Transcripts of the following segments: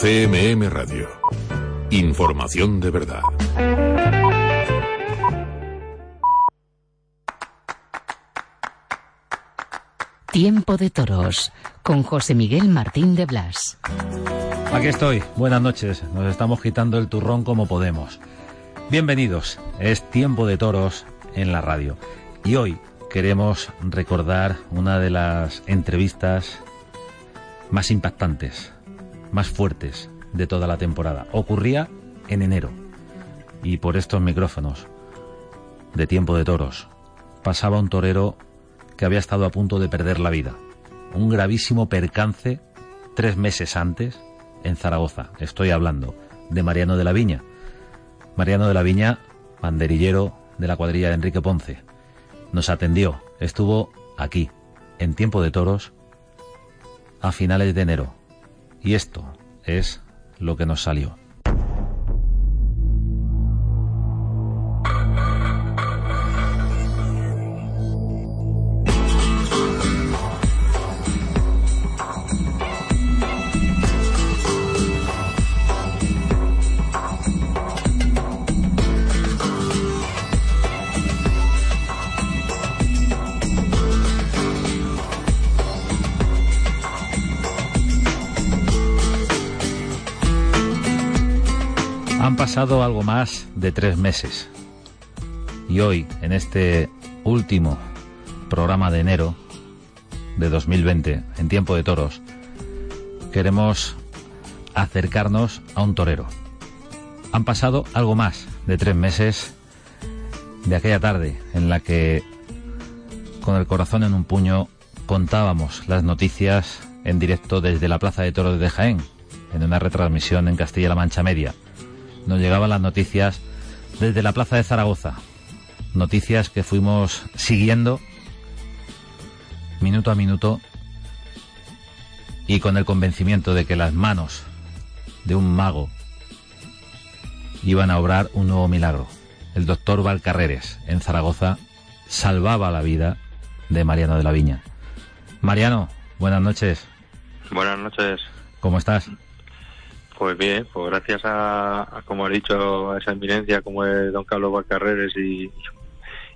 CMM Radio. Información de verdad. Tiempo de Toros con José Miguel Martín de Blas. Aquí estoy, buenas noches. Nos estamos quitando el turrón como podemos. Bienvenidos, es Tiempo de Toros en la radio. Y hoy queremos recordar una de las entrevistas más impactantes, más fuertes de toda la temporada. Ocurría en enero. Y por estos micrófonos de Tiempo de Toros pasaba un torero que había estado a punto de perder la vida. Un gravísimo percance tres meses antes en Zaragoza. Estoy hablando de Mariano de la Viña. Mariano de la Viña, banderillero de la cuadrilla de Enrique Ponce. Nos atendió, estuvo aquí, en tiempo de toros, a finales de enero. Y esto es lo que nos salió. Pasado algo más de tres meses. Y hoy, en este último programa de enero de 2020, en tiempo de toros, queremos acercarnos a un torero. Han pasado algo más de tres meses de aquella tarde en la que, con el corazón en un puño, contábamos las noticias en directo desde la Plaza de Toros de Jaén, en una retransmisión en Castilla-La Mancha Media nos llegaban las noticias desde la Plaza de Zaragoza. Noticias que fuimos siguiendo minuto a minuto y con el convencimiento de que las manos de un mago iban a obrar un nuevo milagro. El doctor Valcarreres en Zaragoza salvaba la vida de Mariano de la Viña. Mariano, buenas noches. Buenas noches. ¿Cómo estás? Pues bien, pues gracias a, a, como ha dicho, a esa eminencia como es don Carlos Valcarreres y,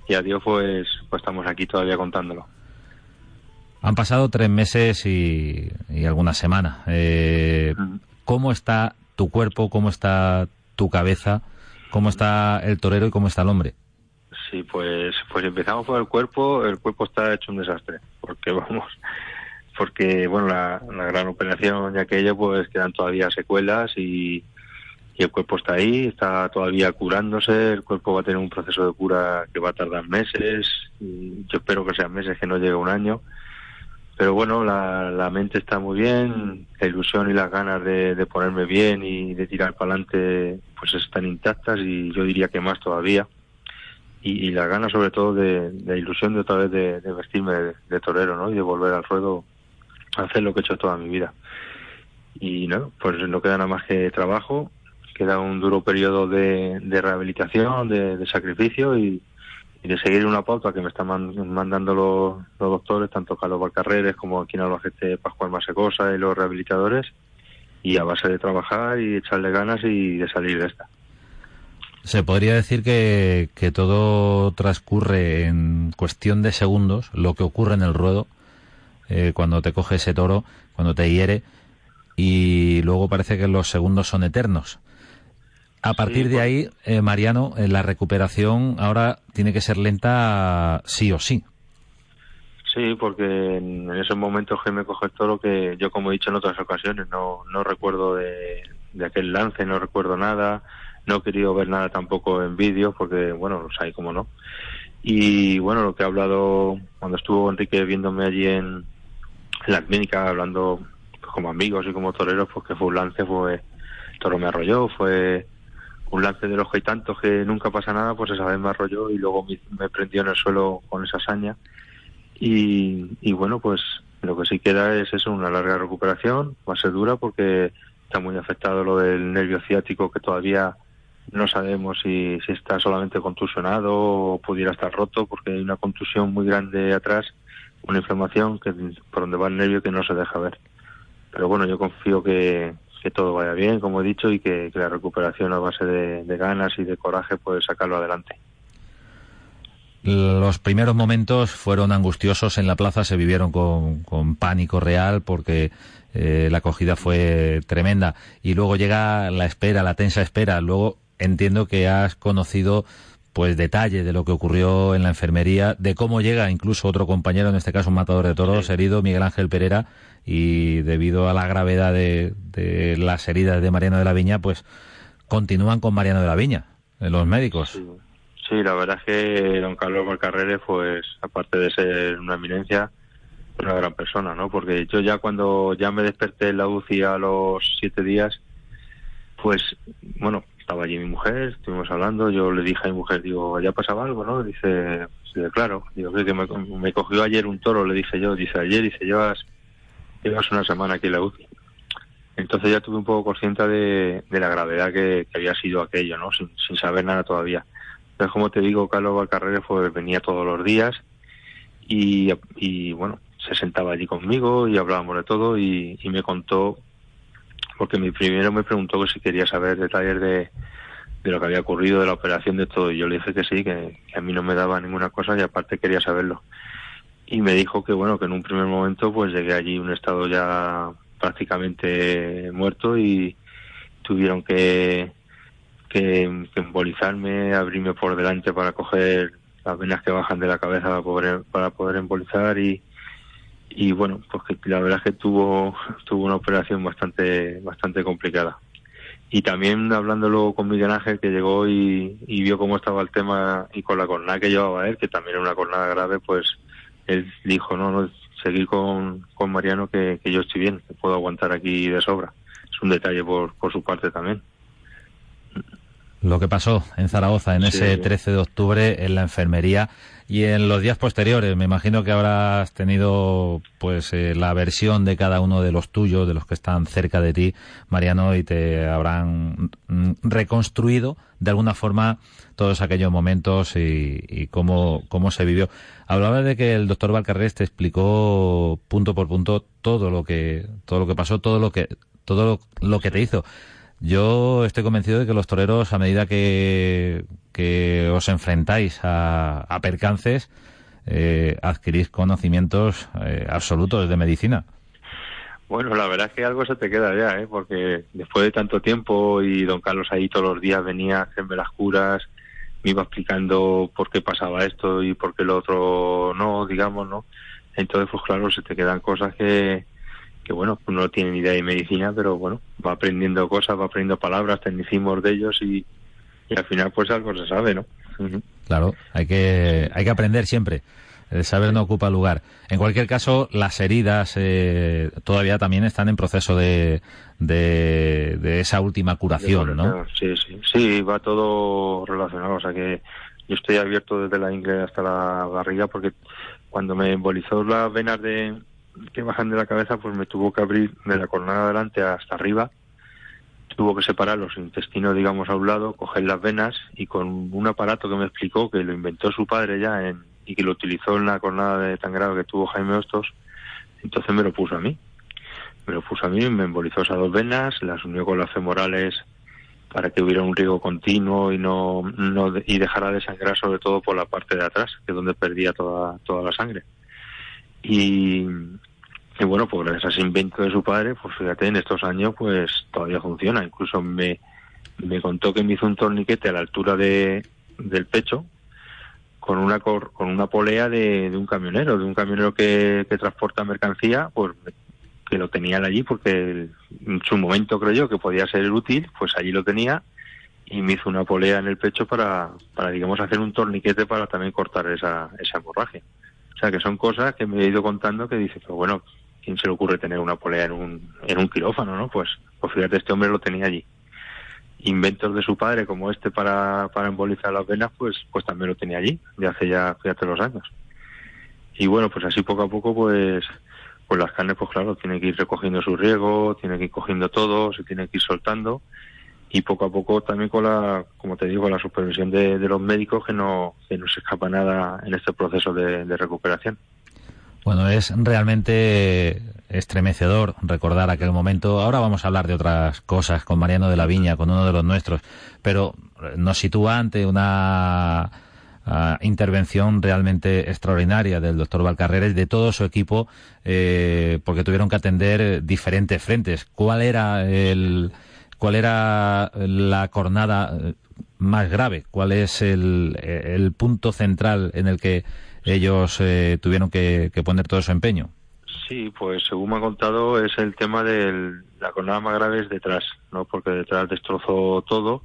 y a Dios, pues, pues estamos aquí todavía contándolo. Han pasado tres meses y, y algunas semanas. Eh, ¿Cómo está tu cuerpo? ¿Cómo está tu cabeza? ¿Cómo está el torero y cómo está el hombre? Sí, pues, pues empezamos por el cuerpo. El cuerpo está hecho un desastre, porque vamos, porque bueno la, gran operación y aquello pues quedan todavía secuelas y, y, el cuerpo está ahí está todavía curándose el cuerpo va a tener un proceso de cura que va a tardar meses yo espero que sean meses que no llegue un año. Pero bueno la, la mente está muy bien la ilusión y las ganas de, de ponerme bien y de tirar para adelante pues están intactas y yo diría que más todavía. Y, y las ganas sobre todo de, de ilusión de otra vez de, de vestirme de, de torero no y de volver al ruedo hacer lo que he hecho toda mi vida. Y no, pues no queda nada más que trabajo, queda un duro periodo de, rehabilitación, de, sacrificio y, de seguir una pauta que me están man, mandando los, los, doctores, tanto Carlos Valcarreres como aquí en Albacete Pascual Masecosa y los rehabilitadores, y a base de trabajar y echarle ganas y de salir de esta. Se podría decir que, que todo transcurre en cuestión de segundos, lo que ocurre en el ruedo, eh, cuando te coge ese toro, cuando te hiere, y luego parece que los segundos son eternos. A partir de ahí, eh, Mariano, eh, la recuperación ahora tiene que ser lenta sí o sí. Sí, porque en esos momentos que me coge el toro, que yo como he dicho en otras ocasiones, no, no recuerdo de, de aquel lance, no recuerdo nada, no he querido ver nada tampoco en vídeo porque, bueno, los hay como no. Y bueno, lo que he hablado cuando estuvo Enrique viéndome allí en, en la clínica, hablando pues, como amigos y como toreros, pues que fue un lance, fue, el toro me arrolló, fue un lance de los que hay tantos que nunca pasa nada, pues esa vez me arrolló y luego me, prendió en el suelo con esa hazaña. Y, y bueno, pues lo que sí queda es eso, una larga recuperación, va a ser dura porque está muy afectado lo del nervio ciático que todavía no sabemos si está solamente contusionado o pudiera estar roto porque hay una contusión muy grande atrás, una inflamación que por donde va el nervio que no se deja ver. Pero bueno, yo confío que, que todo vaya bien, como he dicho, y que, la recuperación a base de, ganas y de coraje puede sacarlo adelante. Los primeros momentos fueron angustiosos en la plaza, se vivieron con, con pánico real porque eh, la acogida fue tremenda. Y luego llega la espera, la tensa espera. Luego entiendo que has conocido pues detalle de lo que ocurrió en la enfermería, de cómo llega incluso otro compañero, en este caso un matador de toros, herido, Miguel Ángel Pereira, y debido a la gravedad de, de las heridas de Mariano de la Viña, pues continúan con Mariano de la Viña, eh, los médicos. Sí, sí, la verdad es que don Carlos Valcarrere, pues aparte de ser una eminencia, una gran persona, ¿no? Porque yo ya cuando ya me desperté en la UCI a los siete días, pues bueno, estaba allí mi mujer, estuvimos hablando, yo le dije a mi mujer, digo, ¿ya pasaba algo, no? Dice, sí, claro, digo, que me, me cogió ayer un toro, le dije yo, dice, ayer, dice, llevas, llevas una semana aquí en la UCI. Entonces ya tuve un poco consciente de, de la gravedad que, había sido aquello, ¿no? Sin, sin saber nada todavía. Entonces, como te digo, Carlos Valcarrere fue, venía todos los días y, y, bueno, se sentaba allí conmigo y hablábamos de todo y, y me contó porque mi primero me preguntó que si quería saber detalles de, de lo que había ocurrido, de la operación, de todo. Y yo le dije que sí, que, a mí no me daba ninguna cosa y aparte quería saberlo. Y me dijo que, bueno, que en un primer momento pues llegué allí un estado ya prácticamente muerto y tuvieron que, que, que embolizarme, abrirme por delante para coger las venas que bajan de la cabeza para poder, para poder embolizar y, y bueno, pues que la verdad es que tuvo, tuvo una operación bastante, bastante complicada. Y también hablando luego con Miguel Ángel, que llegó y, vio cómo estaba el tema y con la cornada que llevaba él, que también era una cornada grave, pues él dijo, no, no, seguir con, con Mariano, que, que yo estoy bien, que puedo aguantar aquí de sobra. Es un detalle por, por su parte también lo que pasó en Zaragoza en ese 13 de octubre en la enfermería y en los días posteriores. Me imagino que habrás tenido pues eh, la versión de cada uno de los tuyos, de los que están cerca de ti, Mariano, y te habrán reconstruido de alguna forma todos aquellos momentos y, y cómo, cómo se vivió. Hablaba de que el doctor Valcarres te explicó punto por punto todo lo que, todo lo que pasó, todo lo que, todo lo, lo que te hizo. Yo estoy convencido de que los toreros, a medida que, que os enfrentáis a, percances, eh, adquirís conocimientos eh, absolutos de medicina. Bueno, la verdad es que algo se te queda ya, ¿eh? porque después de tanto tiempo y don Carlos ahí todos los días venía a hacerme las curas, me iba explicando por qué pasaba esto y por qué lo otro no, digamos, ¿no? Entonces, pues claro, se te quedan cosas que, que bueno, pues no tiene ni idea de medicina, pero bueno, va aprendiendo cosas, va aprendiendo palabras, tecnicismos de ellos y, y al final pues algo se sabe, ¿no? Uh -huh. Claro, hay que, hay que aprender siempre. El saber no ocupa lugar. En cualquier caso, las heridas eh, todavía también están en proceso de, de, de esa última curación, ¿no? Sí, sí, sí, va todo relacionado. O sea que yo estoy abierto desde la ingle hasta la barriga porque cuando me embolizó las venas de, que bajan de la cabeza, pues me tuvo que abrir de la cornada adelante hasta arriba. Tuvo que separar los intestinos, digamos, a un lado, coger las venas y con un aparato que me explicó que lo inventó su padre ya en, y que lo utilizó en la cornada de tan grave que tuvo Jaime Hostos, entonces me lo puso a mí. Me lo puso a mí, me embolizó esas dos venas, las unió con las femorales para que hubiera un riego continuo y no, no y dejara de sangrar sobre todo por la parte de atrás, que es donde perdía toda, toda la sangre. Y, y bueno, pues gracias a ese invento de su padre, pues fíjate, en estos años pues todavía funciona. Incluso me, me contó que me hizo un torniquete a la altura de, del pecho con una con una polea de, de un camionero, de un camionero que, que transporta mercancía, pues que lo tenía él allí porque en su momento creyó que podía ser útil, pues allí lo tenía y me hizo una polea en el pecho para, para digamos, hacer un torniquete para también cortar esa, esa hemorragia. Sea, que son cosas que me he ido contando que dice, pues bueno, ¿quién se le ocurre tener una polea en un, en un quirófano, no? Pues, pues fíjate, este hombre lo tenía allí. Inventos de su padre como este para, para embolizar las venas, pues, pues también lo tenía allí, de hace ya, fíjate, los años. Y bueno, pues así poco a poco, pues, pues las carnes, pues claro, tiene que ir recogiendo su riego, tiene que ir cogiendo todo, se tiene que ir soltando y poco a poco también con la, como te digo, la supervisión de, de los médicos que no, que no se escapa nada en este proceso de, recuperación. Bueno, es realmente estremecedor recordar aquel momento. Ahora vamos a hablar de otras cosas con Mariano de la Viña, con uno de los nuestros, pero nos sitúa ante una ah, intervención realmente extraordinaria del doctor Valcarreras y de todo su equipo, eh, porque tuvieron que atender diferentes frentes. ¿Cuál era el, cuál era la cornada eh, más grave? ¿Cuál es el, el punto central en el que ellos eh, tuvieron que, poner todo su empeño? Sí, pues según me ha contado es el tema de la cornada más grave es detrás, ¿no? Porque detrás destrozó todo.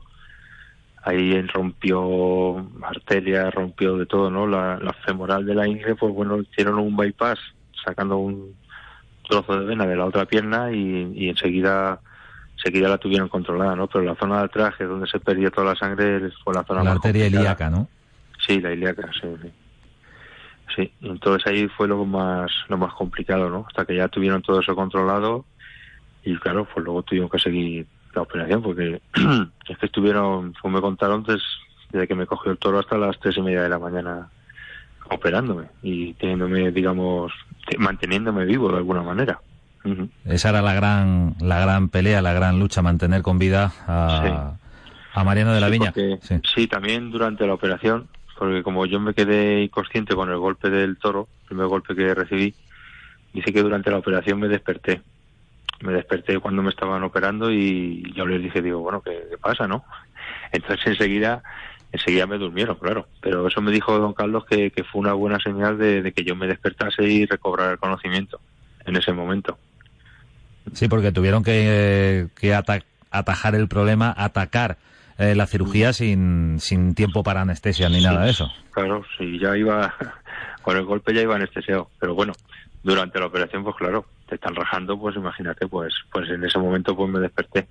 Ahí rompió arterias, rompió de todo, ¿no? La, femoral de la ingle, pues bueno, hicieron un bypass sacando un trozo de vena de la otra pierna y enseguida enseguida la tuvieron controlada, ¿no? Pero la zona de atrás, que es donde se perdió toda la sangre, fue la zona La más arteria complicada. ilíaca, ¿no? Sí, la ilíaca, sí, sí. Sí, entonces ahí fue lo más lo más complicado, ¿no? Hasta que ya tuvieron todo eso controlado y claro, pues luego tuvimos que seguir la operación porque es que estuvieron, como me contaron, des- desde que me cogió el toro hasta las tres y media de la mañana operándome y teniéndome, digamos, te- manteniéndome vivo de alguna manera. Esa era la gran, la gran pelea, la gran lucha, mantener con vida a, a Mariano de la Sí, Viña. porque- Sí. sí, también durante la operación, porque como yo me quedé inconsciente con el golpe del toro, el primer golpe que recibí, dice que durante la operación me desperté. Me desperté cuando me estaban operando y yo les dije, digo, bueno, ¿qué, qué pasa, no? Entonces enseguida enseguida me durmieron, claro. Pero eso me dijo don Carlos que, que fue una buena señal de, de que yo me despertase y recobrara el conocimiento en ese momento. Sí, porque tuvieron que, que ata- atajar el problema, atacar eh, la cirugía sin, sin tiempo para anestesia ni Sí, nada de eso. Claro, sí, ya iba, con el golpe ya iba anestesiado, pero bueno, durante la operación, pues claro, te están rajando, pues imagínate, pues, pues en ese momento pues me desperté.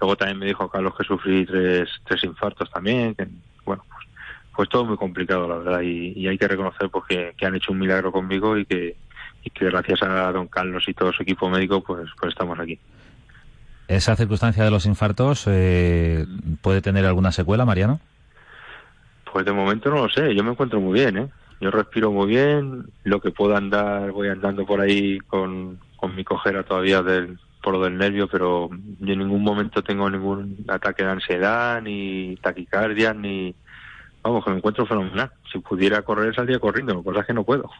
Luego también me dijo Carlos que sufrí tres, tres infartos también, que bueno, pues, pues todo muy complicado, la verdad, y, y hay que reconocer pues que, que han hecho un milagro conmigo y que, y que gracias a don Carlos y todo su equipo médico, pues, pues estamos aquí. ¿Esa circunstancia de los infartos eh, puede tener alguna secuela, Mariano? Pues de momento no lo sé, yo me encuentro muy bien, ¿eh? Yo respiro muy bien, lo que puedo andar, voy andando por ahí con, con mi cojera todavía del, por lo del nervio, pero yo en ningún momento tengo ningún ataque de ansiedad, ni taquicardia, ni... Vamos, que me encuentro fenomenal. Si pudiera correr, saldría corriendo, lo que pasa es que no puedo.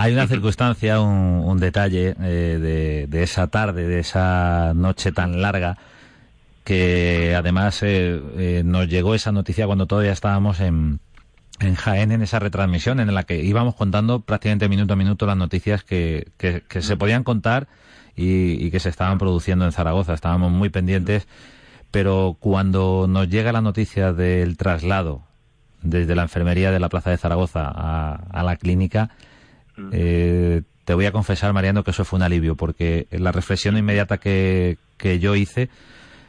Hay una circunstancia, un, detalle eh, de, de esa tarde, de esa noche tan larga, que además eh, eh, nos llegó esa noticia cuando todavía estábamos en, en Jaén, en esa retransmisión, en la que íbamos contando prácticamente minuto a minuto las noticias que, que, que se podían contar y, y que se estaban produciendo en Zaragoza. Estábamos muy pendientes, pero cuando nos llega la noticia del traslado desde la enfermería de la Plaza de Zaragoza a, a la clínica, eh, te voy a confesar, Mariano, que eso fue un alivio, porque la reflexión inmediata que, que yo hice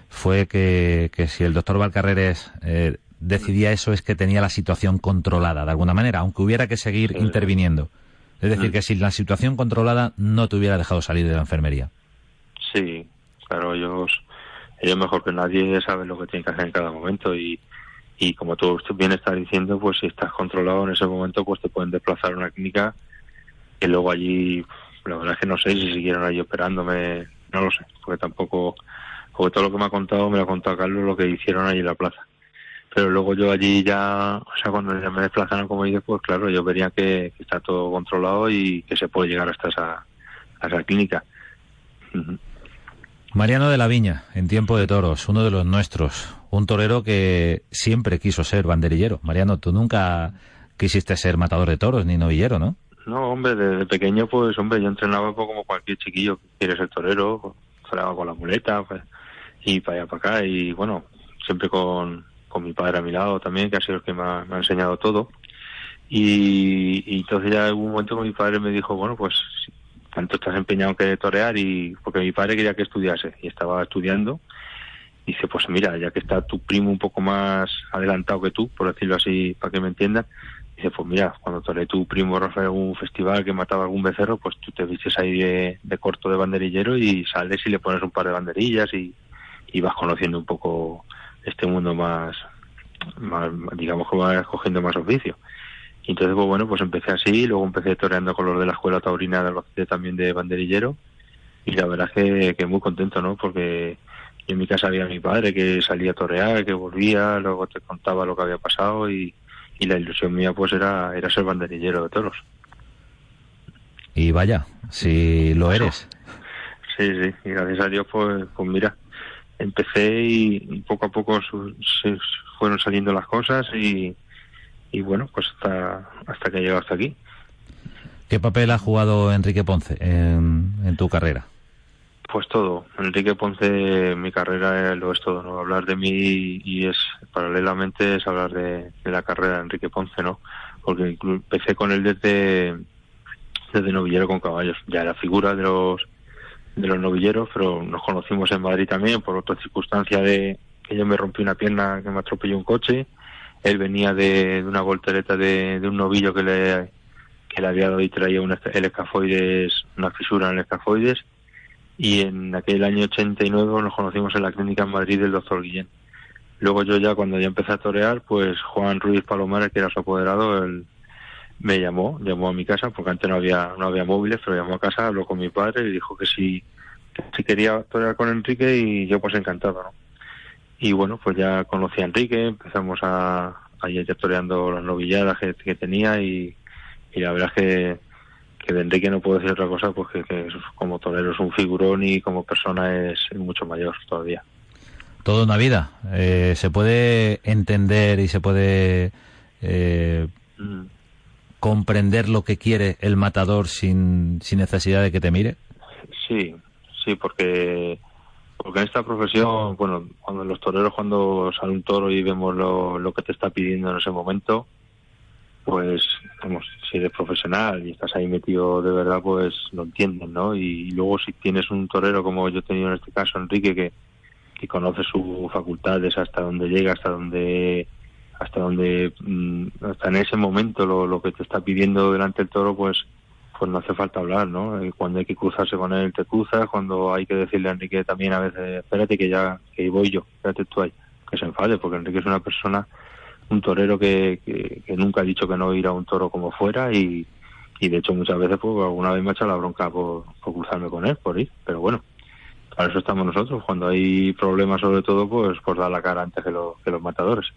fue que, que si el doctor Valcarreres eh, decidía eso es que tenía la situación controlada, de alguna manera, aunque hubiera que seguir Sí. interviniendo. Es decir, que si la situación controlada no te hubiera dejado salir de la enfermería. Sí, claro, ellos, ellos mejor que nadie saben lo que tienen que hacer en cada momento y, y como tú bien estás diciendo, pues si estás controlado en ese momento, pues te pueden desplazar a una clínica que luego allí, la verdad es que no sé si siguieron allí operándome, no lo sé, porque tampoco, porque todo lo que me ha contado me lo ha contado Carlos lo que hicieron allí en la plaza. Pero luego yo allí ya, o sea, cuando ya me desplazaron, como dices, pues claro, yo vería que, está todo controlado y que se puede llegar hasta esa, a clínica. Mariano de la Viña, en tiempo de toros, uno de los nuestros, un torero que siempre quiso ser banderillero. Mariano, tú nunca quisiste ser matador de toros ni novillero, ¿no? No, hombre, desde pequeño, pues, hombre, yo entrenaba pues, como cualquier chiquillo que quiere ser torero, pues, entrenaba con la muleta, pues, y para allá para acá, y bueno, siempre con, con mi padre a mi lado también, que ha sido el que me ha, enseñado todo. Y, y entonces ya hubo un momento mi padre me dijo, bueno, pues, tanto estás empeñado en que torear, y porque mi padre quería que estudiase, y estaba estudiando, dice, pues mira, ya que está tu primo un poco más adelantado que tú, por decirlo así, para que me entiendan, dice, pues mira, cuando toreé tu primo Rafael algún festival que mataba algún becerro, pues tú te vistes ahí de, corto de banderillero y sales y le pones un par de banderillas y, vas conociendo un poco este mundo más, más digamos que vas cogiendo más oficio. Y entonces, pues bueno, pues empecé así, luego empecé toreando con los de la escuela taurina de también de banderillero y la verdad es que, que muy contento, ¿no? Porque en mi casa había mi padre que salía a torear, que volvía, luego te contaba lo que había pasado y, y la ilusión mía pues era, era ser banderillero de toros. Y vaya, si lo eres. Sí, sí, y gracias a Dios pues, pues mira, empecé y poco a poco su- se fueron saliendo las cosas y, y bueno, pues hasta, hasta que he llegado hasta aquí. ¿Qué papel ha jugado Enrique Ponce en, en tu carrera? Pues todo. Enrique Ponce, mi carrera eh, lo es todo, ¿no? Hablar de mí y es, paralelamente, es hablar de, la carrera de Enrique Ponce, ¿no? Porque empecé con él desde, desde novillero con caballos. Ya era figura de los, de los novilleros, pero nos conocimos en Madrid también por otra circunstancia de que yo me rompí una pierna, que me atropelló un coche. Él venía de, de una voltereta de, de un novillo que le, que le había dado y traía un, el escafoides, una fisura en el escafoides y en aquel año 89 nos conocimos en la clínica en Madrid del doctor Guillén. Luego yo ya cuando ya empecé a torear, pues Juan Ruiz Palomares, que era su apoderado, él me llamó, llamó a mi casa, porque antes no había no había móviles, pero llamó a casa, habló con mi padre y dijo que si, que si quería torear con Enrique y yo pues encantado, ¿no? Y bueno, pues ya conocí a Enrique, empezamos a, a ir toreando las novilladas que, que tenía y, y la verdad es que, que de Enrique no puedo decir otra cosa, pues que, que es- como torero es un figurón y como persona es mucho mayor todavía. Toda una vida. Eh, ¿Se puede entender y se puede eh, Mm. comprender lo que quiere el matador sin, sin necesidad de que te mire? Sí, sí, porque porque en esta profesión, bueno, cuando los toreros cuando sale un toro y vemos lo, lo que te está pidiendo en ese momento, pues, vamos, si eres profesional y estás ahí metido de verdad, pues lo entienden, ¿no? Y, luego si tienes un torero como yo he tenido en este caso, Enrique, que, que conoce sus facultades hasta donde llega, hasta donde hasta donde mm, hasta en ese momento lo, lo que te está pidiendo delante del toro pues pues no hace falta hablar no Eh, cuando hay que cruzarse con él te cruzas cuando hay que decirle a Enrique también a veces espérate que ya que voy yo espérate tú ahí que se enfade porque Enrique es una persona un torero que, que, nunca ha dicho que no ir a un toro como fuera y, y de hecho muchas veces pues alguna vez me ha echado la bronca por, por cruzarme con él por ir. Pero bueno para eso estamos nosotros. Cuando hay problemas sobre todo pues pues dar la cara antes que, lo- que los matadores.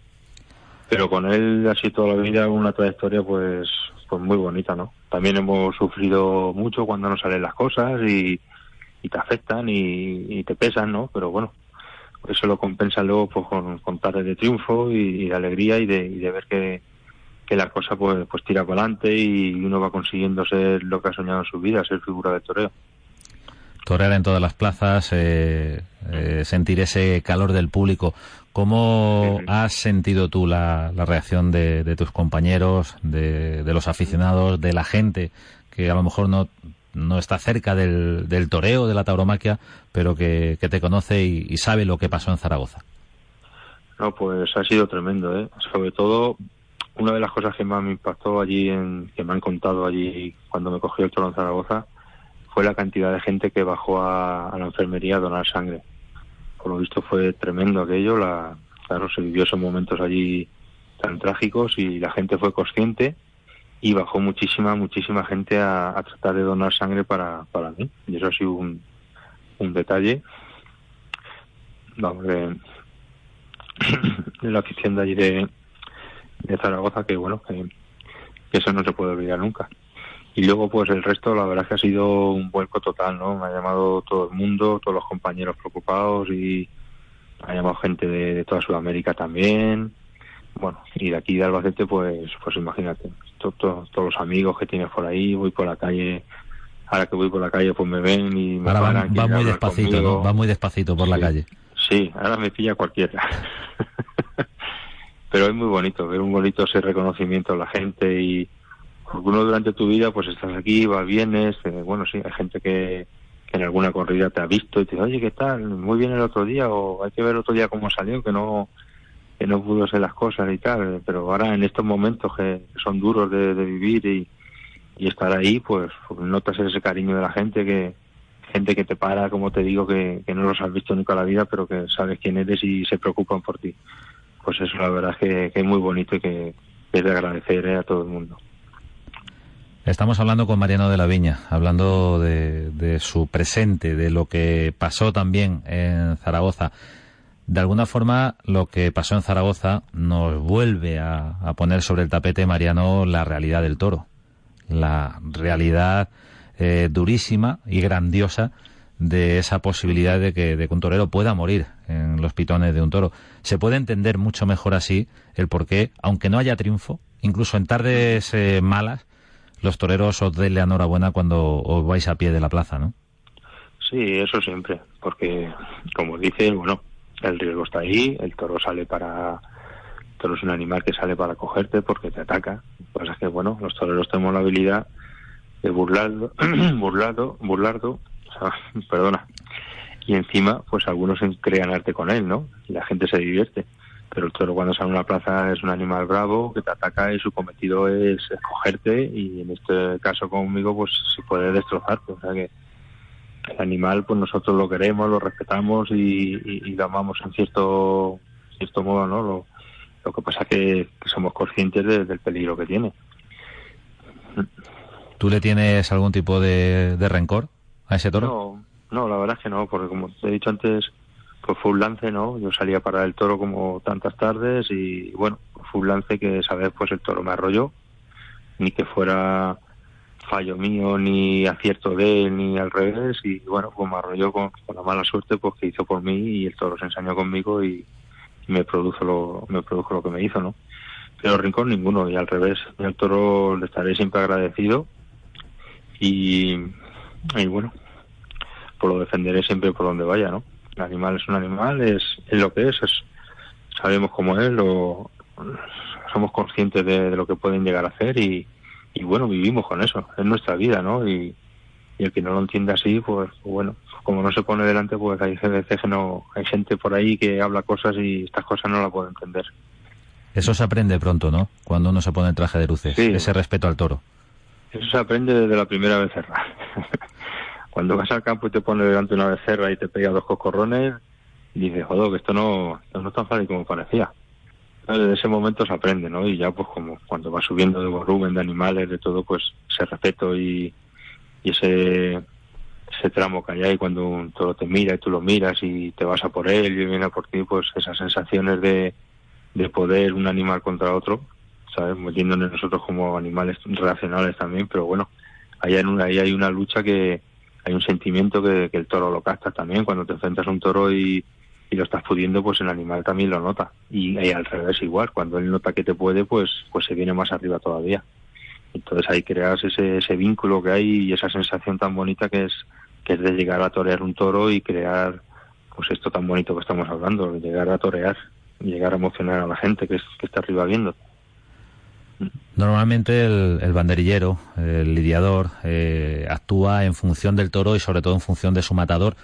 Pero con él así toda la vida una trayectoria pues pues muy bonita no también hemos sufrido mucho cuando no salen las cosas y, y te afectan y, y te pesan no pero bueno eso lo compensa luego pues con, con tardes de triunfo y, y de alegría y de, y de ver que, que la cosa pues pues tira para adelante y uno va consiguiendo ser lo que ha soñado en su vida ser figura de toreo Torear en todas las plazas, eh, eh, sentir ese calor del público. ¿Cómo has sentido tú la, la reacción de, de tus compañeros, de, de los aficionados, de la gente que a lo mejor no, no está cerca del, del toreo, de la tauromaquia, pero que, que te conoce y, sabe lo que pasó en Zaragoza? No, pues ha sido tremendo, ¿eh? Sobre todo, una de las cosas que más me impactó allí, en, que me han contado allí cuando me cogió el toro en Zaragoza, fue la cantidad de gente que bajó a, a la enfermería a donar sangre. Por lo visto fue tremendo aquello, la, claro, se vivió esos momentos allí tan trágicos y la gente fue consciente y bajó muchísima, muchísima gente a, a tratar de donar sangre para, para mí. Y eso ha sido un, un detalle. Vamos, de, de la afición de allí de, de Zaragoza que bueno que, eso no se puede olvidar nunca y luego pues el resto la verdad es que ha sido un vuelco total no me ha llamado todo el mundo todos los compañeros preocupados y ha llamado gente de toda Sudamérica también bueno, y de aquí de Albacete, pues, pues imagínate, to- to- todos los amigos que tienes por ahí, voy por la calle, ahora que voy por la calle, pues me ven y me Ahora va, paran, va quieren muy despacito. ¿no? Va muy despacito por la calle. Sí, ahora me pilla cualquiera. Pero es muy bonito, ver un bonito ese reconocimiento a la gente y porque uno durante tu vida pues estás aquí, vas, vienes, eh, bueno, sí, hay gente que, que en alguna corrida te ha visto y te dice, oye, ¿qué tal? Muy bien el otro día o hay que ver otro día cómo salió, que no no pudo ser las cosas y tal, pero ahora en estos momentos que son duros de, vivir y, estar ahí, pues, pues notas ese cariño de la gente que gente que te para, como te digo, que, no los has visto nunca en la vida, pero que sabes quién eres y se preocupan por ti. Pues eso la verdad es que, es muy bonito y que, es de agradecer eh, a todo el mundo. Estamos hablando con Mariano de la Viña, hablando de su presente, de lo que pasó también en Zaragoza. De alguna forma, lo que pasó en Zaragoza nos vuelve a, a poner sobre el tapete, Mariano, la realidad del toro. La realidad eh, durísima y grandiosa de esa posibilidad de que, de que un torero pueda morir en los pitones de un toro. Se puede entender mucho mejor así el por qué, aunque no haya triunfo, incluso en tardes eh, malas, los toreros os den la enhorabuena cuando os vais a pie de la plaza, ¿no? Sí, eso siempre, porque como dices, bueno, el riesgo está ahí, el toro sale para... El toro es un animal que sale para cogerte porque te ataca. Lo que pasa es que, bueno, los toreros tenemos la habilidad de burlarlo, burlarlo, burlarlo, o sea, perdona, y encima, pues algunos crean arte con él, ¿no? Y la gente se divierte. Pero el toro cuando sale a una plaza es un animal bravo que te ataca y su cometido es cogerte y en este caso conmigo pues se puede destrozarte. O sea que el animal pues nosotros lo queremos, lo respetamos y, y- y lo amamos en cierto cierto modo, ¿no? Lo, lo que pasa que, que somos conscientes de- del peligro que tiene. ¿Tú le tienes algún tipo de, de rencor a ese toro? No, no, la verdad es que no, porque como te he dicho antes, pues fue un lance, ¿no? Yo salía para el toro como tantas tardes y bueno, fue un lance que esa vez pues el toro me arrolló, ni que fuera fallo mío, ni acierto de él, ni al revés, y bueno, pues me arrolló con, la mala suerte pues que hizo por mí y el toro se ensañó conmigo y, me produjo lo, me produjo lo que me hizo, ¿no? Pero rincón ninguno, y al revés, yo al toro le estaré siempre agradecido y, y bueno, pues lo defenderé siempre por donde vaya, ¿no? El animal es un animal, es, es lo que es, es sabemos cómo es, lo, somos conscientes de lo que pueden llegar a hacer y, y bueno, vivimos con eso, es nuestra vida, ¿no? Y, y el que no lo entiende así, pues bueno, como no se pone delante, pues hay veces que no, hay gente por ahí que habla cosas y estas cosas no las puede entender. Eso se aprende pronto, ¿no? Cuando uno se pone el traje de luces, Sí. ese respeto al toro. Eso se aprende desde la primera becerra. Cuando vas al campo y te pones delante una becerra y te pega dos cocorrones, y dices, joder, que esto no, esto no es tan fácil como parecía. Desde ese momento se aprende, ¿no? Y ya, pues, como cuando vas subiendo de volumen, de animales, de todo, pues, ese respeto y, y ese, ese tramo que hay ahí cuando un toro te mira y tú lo miras y te vas a por él y viene a por ti, pues, esas sensaciones de, de poder un animal contra otro, ¿sabes? Metiéndonos nosotros como animales racionales también, pero bueno, ahí hay una, ahí hay una lucha que hay un sentimiento que, que el toro lo capta también. Cuando te enfrentas a un toro y, y lo estás pudiendo, pues el animal también lo nota. Y, al revés igual, cuando él nota que te puede, pues, pues se viene más arriba todavía. Entonces ahí creas ese, ese vínculo que hay y esa sensación tan bonita que es, que es de llegar a torear un toro y crear pues esto tan bonito que estamos hablando, llegar a torear, llegar a emocionar a la gente que, es- que está arriba viendo. Normalmente el, el banderillero, el lidiador, eh, actúa en función del toro y sobre todo en función de su matador.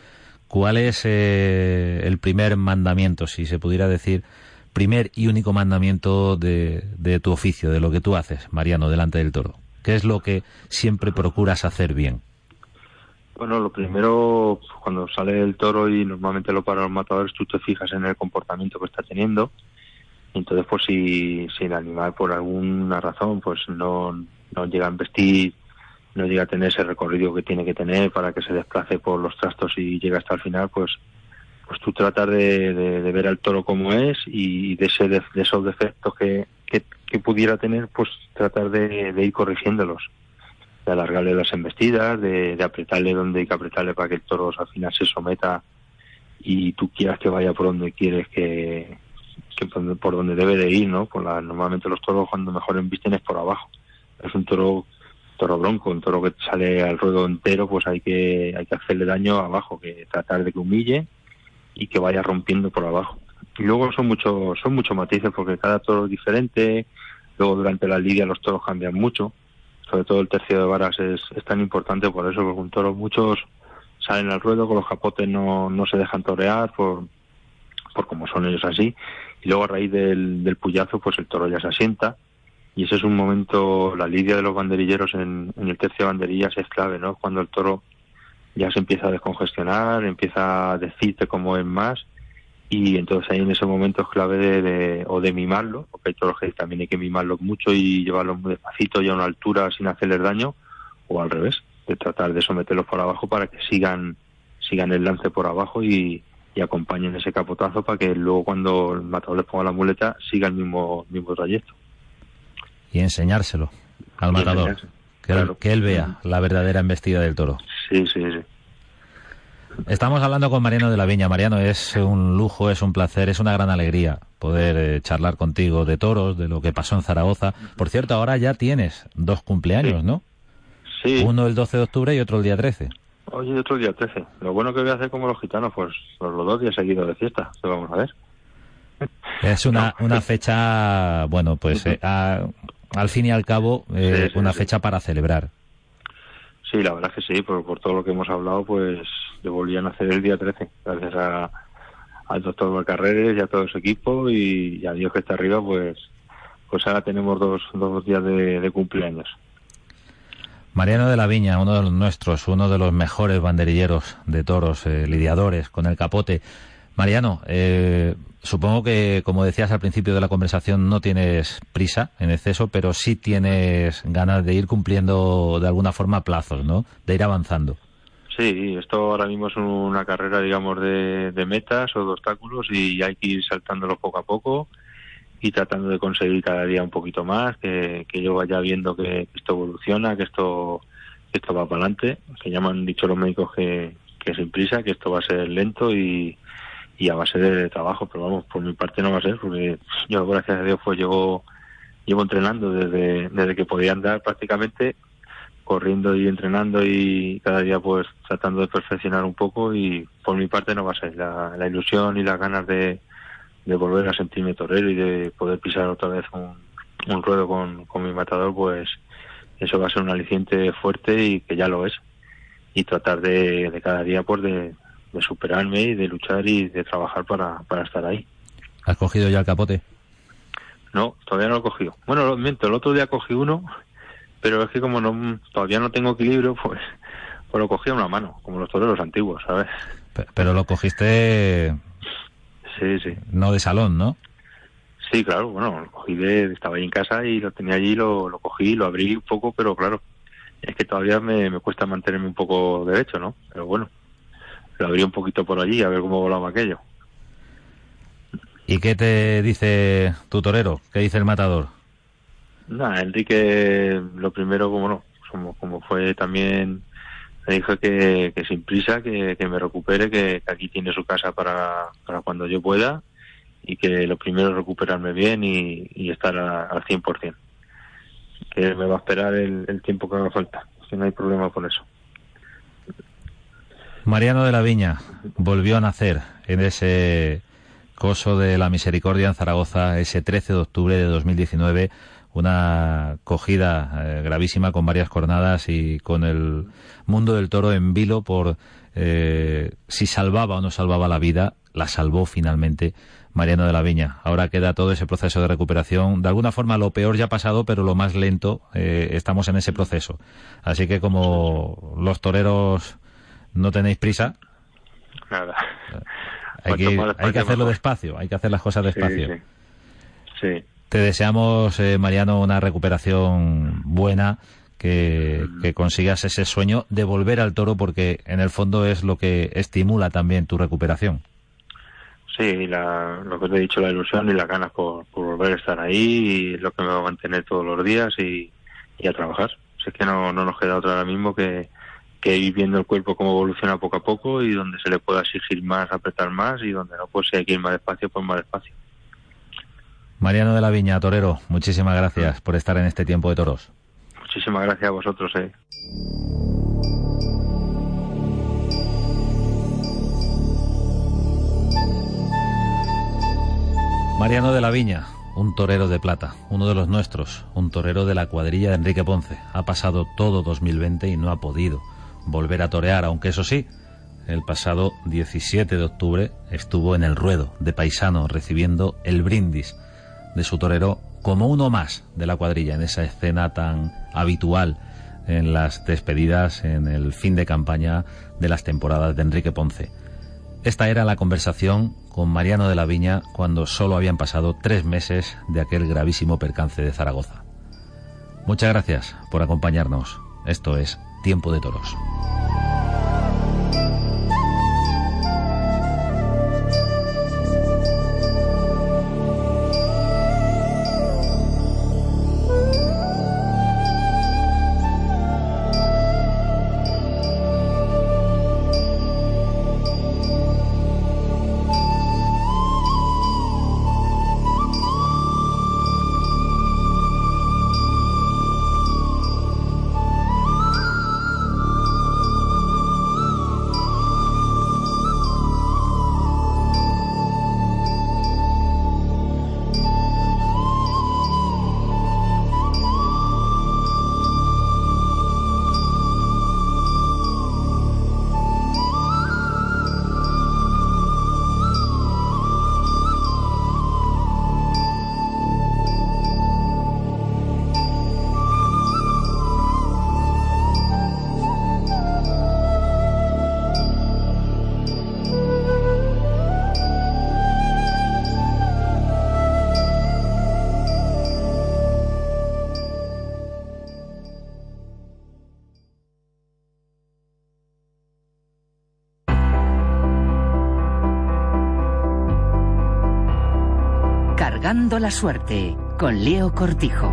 ¿Cuál es eh, el primer mandamiento, si se pudiera decir, primer y único mandamiento de, de tu oficio, de lo que tú haces, Mariano, delante del toro? ¿Qué es lo que siempre procuras hacer bien? Bueno, lo primero, cuando sale el toro y normalmente lo paran los matadores, tú te fijas en el comportamiento que está teniendo. Entonces, pues si, si el animal por alguna razón pues no, no llega a investir, no llega a tener ese recorrido que tiene que tener para que se desplace por los trastos y llegue hasta el final, pues pues tú tratas de, de- ver al toro como es y de, ese, de, esos defectos que, que, pudiera tener, pues tratar de, de ir corrigiéndolos de alargarle las embestidas, de, de apretarle donde hay que apretarle para que el toro al final se someta y tú quieras que vaya por donde quieres que, que por, por donde debe de ir, ¿no? Por la, normalmente los toros cuando mejor embisten es por abajo. Es un toro toro bronco, un toro que sale al ruedo entero, pues hay que hay que hacerle daño abajo, que tratar de que humille y que vaya rompiendo por abajo. Y luego son muchos son muchos matices porque cada toro es diferente, luego durante la lidia los toros cambian mucho, sobre todo el tercio de varas es, tan importante por eso, porque un toro muchos salen al ruedo con los capotes no, no se dejan torear por, por como son ellos así, y luego a raíz del, del puyazo pues el toro ya se asienta, y ese es un momento, la lidia de los banderilleros en, en el tercio de banderillas es clave, ¿no? Cuando el toro ya se empieza a descongestionar, empieza a decirte cómo es más y entonces ahí en ese momento es clave de, de- o de mimarlo, porque hay toros que también hay que mimarlos mucho y llevarlos muy despacito y a una altura sin hacerles daño, o al revés, de tratar de someterlos por abajo para que sigan sigan el lance por abajo y, y acompañen ese capotazo para que luego cuando el matador les ponga la muleta siga el mismo, mismo trayecto. Y enseñárselo al matador. Que, él, Claro. que él vea la verdadera embestida del toro. Sí, sí, sí. Estamos hablando con Mariano de la Viña. Mariano, es un lujo, es un placer, es una gran alegría poder eh, charlar contigo de toros, de lo que pasó en Zaragoza. Por cierto, ahora ya tienes dos cumpleaños, Sí. ¿no? Sí, Uno el 12 de octubre y otro el día 13. Oye, otro día 13. Lo bueno que voy a hacer como los gitanos, pues, pues los dos días seguidos de fiesta. Eso vamos a ver. Es una, una fecha, bueno, pues eh, al fin y al cabo, eh, Sí, sí, una sí. fecha para celebrar. Sí, la verdad es que sí, por, por todo lo que hemos hablado, pues le volvían a hacer el día 13, gracias a, al doctor Valcarreres y a todo su equipo y, y a Dios que está arriba, pues pues ahora tenemos dos, dos días de, de cumpleaños. Mariano de la Viña, uno de los nuestros, uno de los mejores banderilleros de toros, eh, lidiadores con el capote. Mariano, eh, supongo que, como decías al principio de la conversación, no tienes prisa en exceso, pero sí tienes ganas de ir cumpliendo de alguna forma plazos, ¿no? De ir avanzando. Sí, esto ahora mismo es una carrera, digamos, de, metas o de obstáculos y hay que ir saltándolo poco a poco y tratando de conseguir cada día un poquito más, que, que yo vaya viendo que esto evoluciona, que esto, que esto va para adelante, que ya me han dicho los médicos que, que sin prisa, que esto va a ser lento y, y a base de trabajo, pero vamos, por mi parte no va a ser, porque yo gracias a Dios pues llevo, llevo entrenando desde, desde que podía andar prácticamente corriendo y entrenando y cada día pues tratando de perfeccionar un poco y por mi parte no va a ser. La, la ilusión y las ganas de, de volver a sentirme torero y de poder pisar otra vez un, un ruedo con, con mi matador pues eso va a ser un aliciente fuerte y que ya lo es. Y tratar de, de cada día pues de, de superarme y de luchar y de trabajar para, para estar ahí ¿Has cogido ya el capote? no, todavía no lo he cogido. Bueno, lo miento, el otro día cogí uno, pero es que como no todavía no tengo equilibrio, pues, pues lo cogí a una mano, como los toreros antiguos, ¿sabes? Pe- Pero lo cogiste Sí, sí. no de salón, ¿no? Sí, claro, bueno, lo cogí de, estaba ahí en casa y lo tenía allí, lo, lo cogí, lo abrí un poco, pero claro, es que todavía me, me cuesta mantenerme un poco derecho, ¿no? Pero bueno, lo abrí un poquito por allí a ver cómo volaba aquello. ¿Y qué te dice tu torero? ¿Qué dice el matador? Nada, Enrique, lo primero, como no, como, como fue también, me dijo que, que sin prisa, que, que me recupere, que, que aquí tiene su casa para, para cuando yo pueda y que lo primero es recuperarme bien y, y estar a- al 100%. Que me va a esperar el, el tiempo que haga falta, que no hay problema por eso. Mariano de la Viña volvió a nacer en ese coso de la misericordia en Zaragoza ese 13 de octubre de 2019, una cogida eh, gravísima con varias cornadas y con el mundo del toro en vilo por eh, si salvaba o no salvaba la vida, la salvó finalmente Mariano de la Viña. Ahora queda todo ese proceso de recuperación. De alguna forma lo peor ya ha pasado, pero lo más lento eh, estamos en ese proceso. Así que como los toreros no tenéis prisa, Nada. hay que, ir- más hay que hacerlo mejor. despacio, hay que hacer las cosas despacio. Sí, sí. Sí. Te deseamos, eh, Mariano, una recuperación buena, que, que consigas ese sueño de volver al toro, porque en el fondo es lo que estimula también tu recuperación. Sí, la, lo que te he dicho, la ilusión y las ganas por, por volver a estar ahí y lo que me va a mantener todos los días y, y a trabajar. Si es que no, no nos queda otra ahora mismo que, que ir viendo el cuerpo cómo evoluciona poco a poco y donde se le pueda exigir más, apretar más y donde no, pues si hay que ir más despacio, pues más despacio. Mariano de la Viña, torero, muchísimas gracias por estar en este tiempo de toros. Muchísimas gracias a vosotros. Eh. Mariano de la Viña, un torero de plata, uno de los nuestros, un torero de la cuadrilla de Enrique Ponce. Ha pasado todo 2020 y no ha podido volver a torear, aunque eso sí, el pasado 17 de octubre estuvo en el ruedo de paisano recibiendo el brindis de su torero como uno más de la cuadrilla en esa escena tan habitual en las despedidas en el fin de campaña de las temporadas de Enrique Ponce. Esta era la conversación con Mariano de la Viña cuando solo habían pasado tres meses de aquel gravísimo percance de Zaragoza. Muchas gracias por acompañarnos. Esto es Tiempo de Toros. La suerte con Leo Cortijo.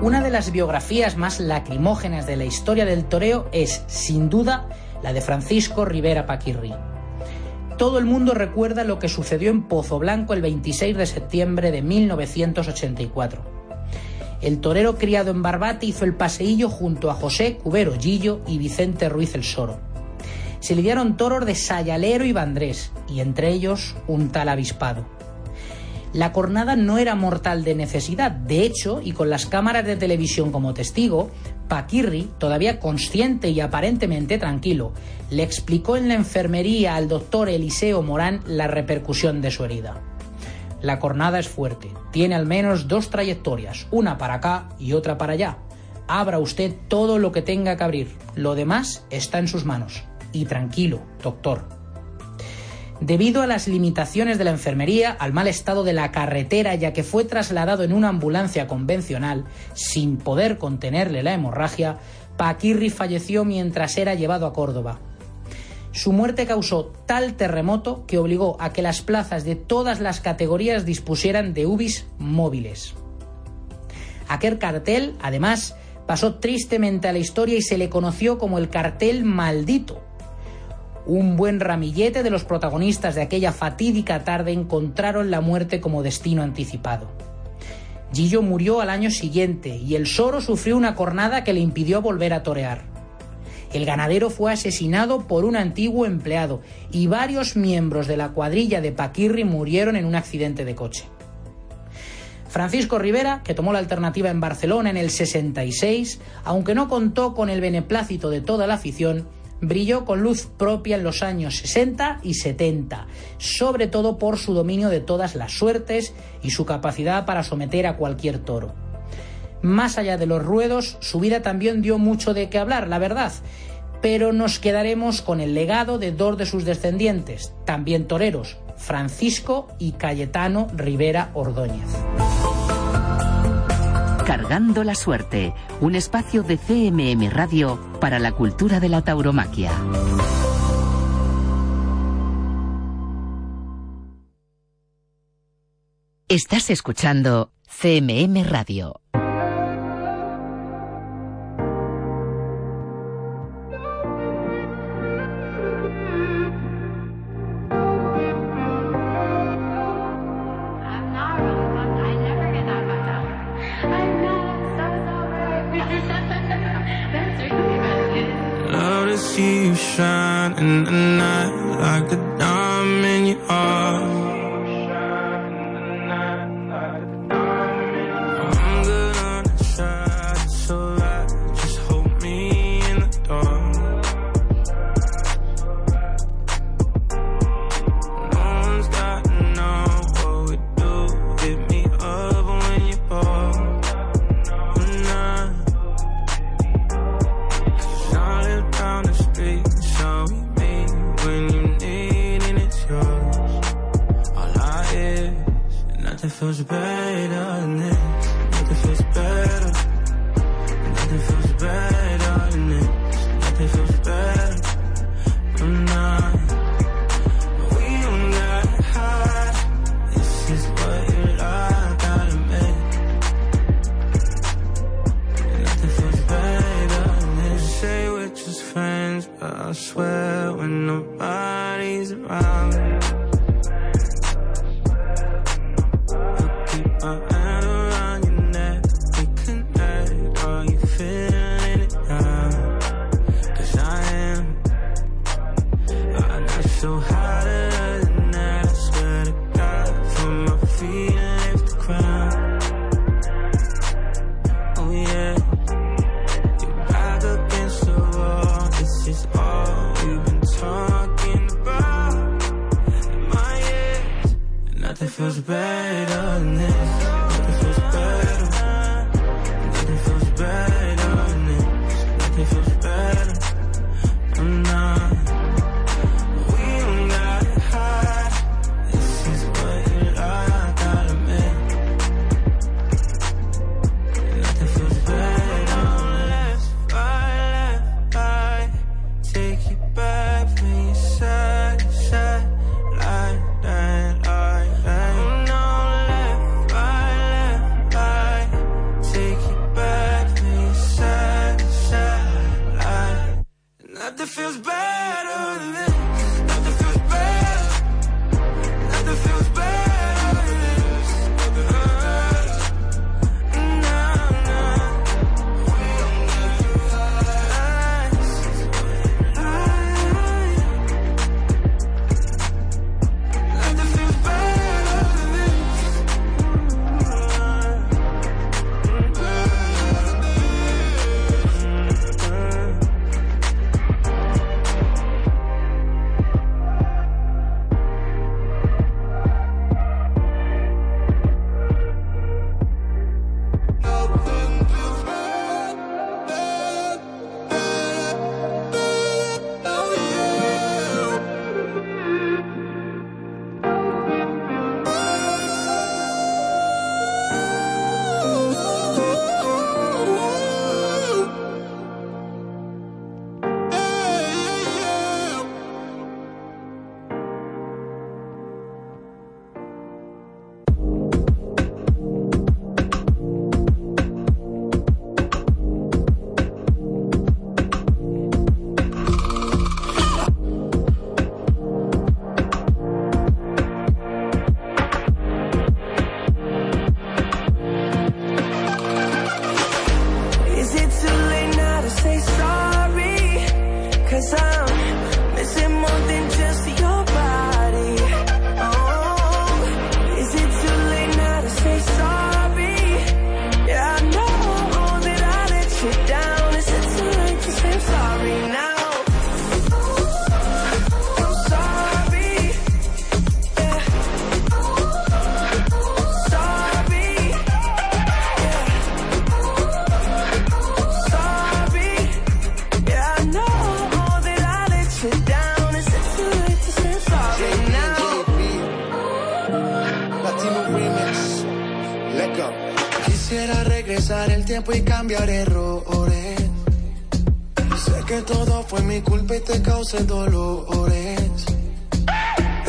Una de las biografías más lacrimógenas de la historia del toreo es, sin duda, la de Francisco Rivera Paquirri. Todo el mundo recuerda lo que sucedió en Pozo Blanco el 26 de septiembre de 1984. El torero criado en Barbate hizo el paseillo junto a José Cubero Gillo y Vicente Ruiz el Soro. Se lidiaron toros de Sayalero y Vandrés, y entre ellos un tal avispado. La cornada no era mortal de necesidad. De hecho, y con las cámaras de televisión como testigo, Paquirri, todavía consciente y aparentemente tranquilo, le explicó en la enfermería al doctor Eliseo Morán la repercusión de su herida. La cornada es fuerte, tiene al menos dos trayectorias, una para acá y otra para allá. Abra usted todo lo que tenga que abrir, lo demás está en sus manos. Y tranquilo, doctor, debido a las limitaciones de la enfermería, al mal estado de la carretera, ya que fue trasladado en una ambulancia convencional, sin poder contenerle la hemorragia, Paquirri falleció mientras era llevado a Córdoba. Su muerte causó tal terremoto que obligó a que las plazas de todas las categorías dispusieran de UBIs móviles. Aquel cartel, además, pasó tristemente a la historia y se le conoció como el cartel maldito, un buen ramillete de los protagonistas de aquella fatídica tarde encontraron la muerte como destino anticipado. Gillo murió al año siguiente y el Soro sufrió una cornada que le impidió volver a torear. El ganadero fue asesinado por un antiguo empleado y varios miembros de la cuadrilla de Paquirri murieron en un accidente de coche. Francisco Rivera, que tomó la alternativa en Barcelona en el 66, aunque no contó con el beneplácito de toda la afición, brilló con luz propia en los años 60 y 70, sobre todo por su dominio de todas las suertes y su capacidad para someter a cualquier toro. Más allá de los ruedos, su vida también dio mucho de qué hablar, la verdad, pero nos quedaremos con el legado de dos de sus descendientes, también toreros, Francisco y Cayetano Rivera Ordóñez. Cargando la Suerte, un espacio de CMM Radio para la cultura de la tauromaquia. Estás escuchando CMM Radio. see you shine in the night like a diamond you are.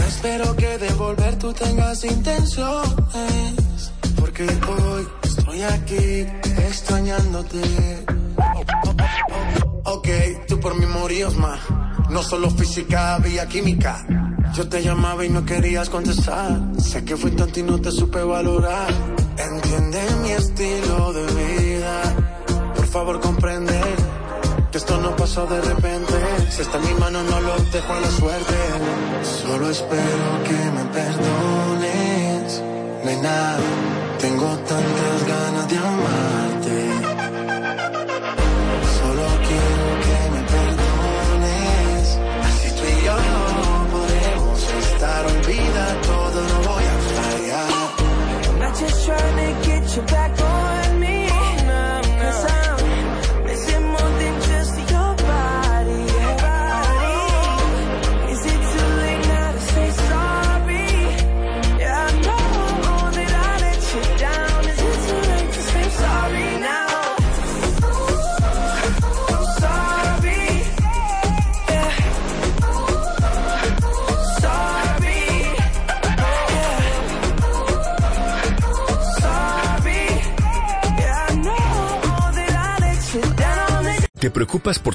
Espero que de volver tú tengas intenciones. Porque hoy estoy aquí extrañándote. Ok, tú por mí morías más. No solo física, había química. Yo te llamaba y no querías contestar. Sé que fui tonto y no te supe valorar. Entiende mi estilo de vida. Por favor, comprender que esto no pasó de repente. Si está en mi mano, no lo dejo a la suerte. Solo espero que me perdones. Nena, tengo tantas ganas de amarte.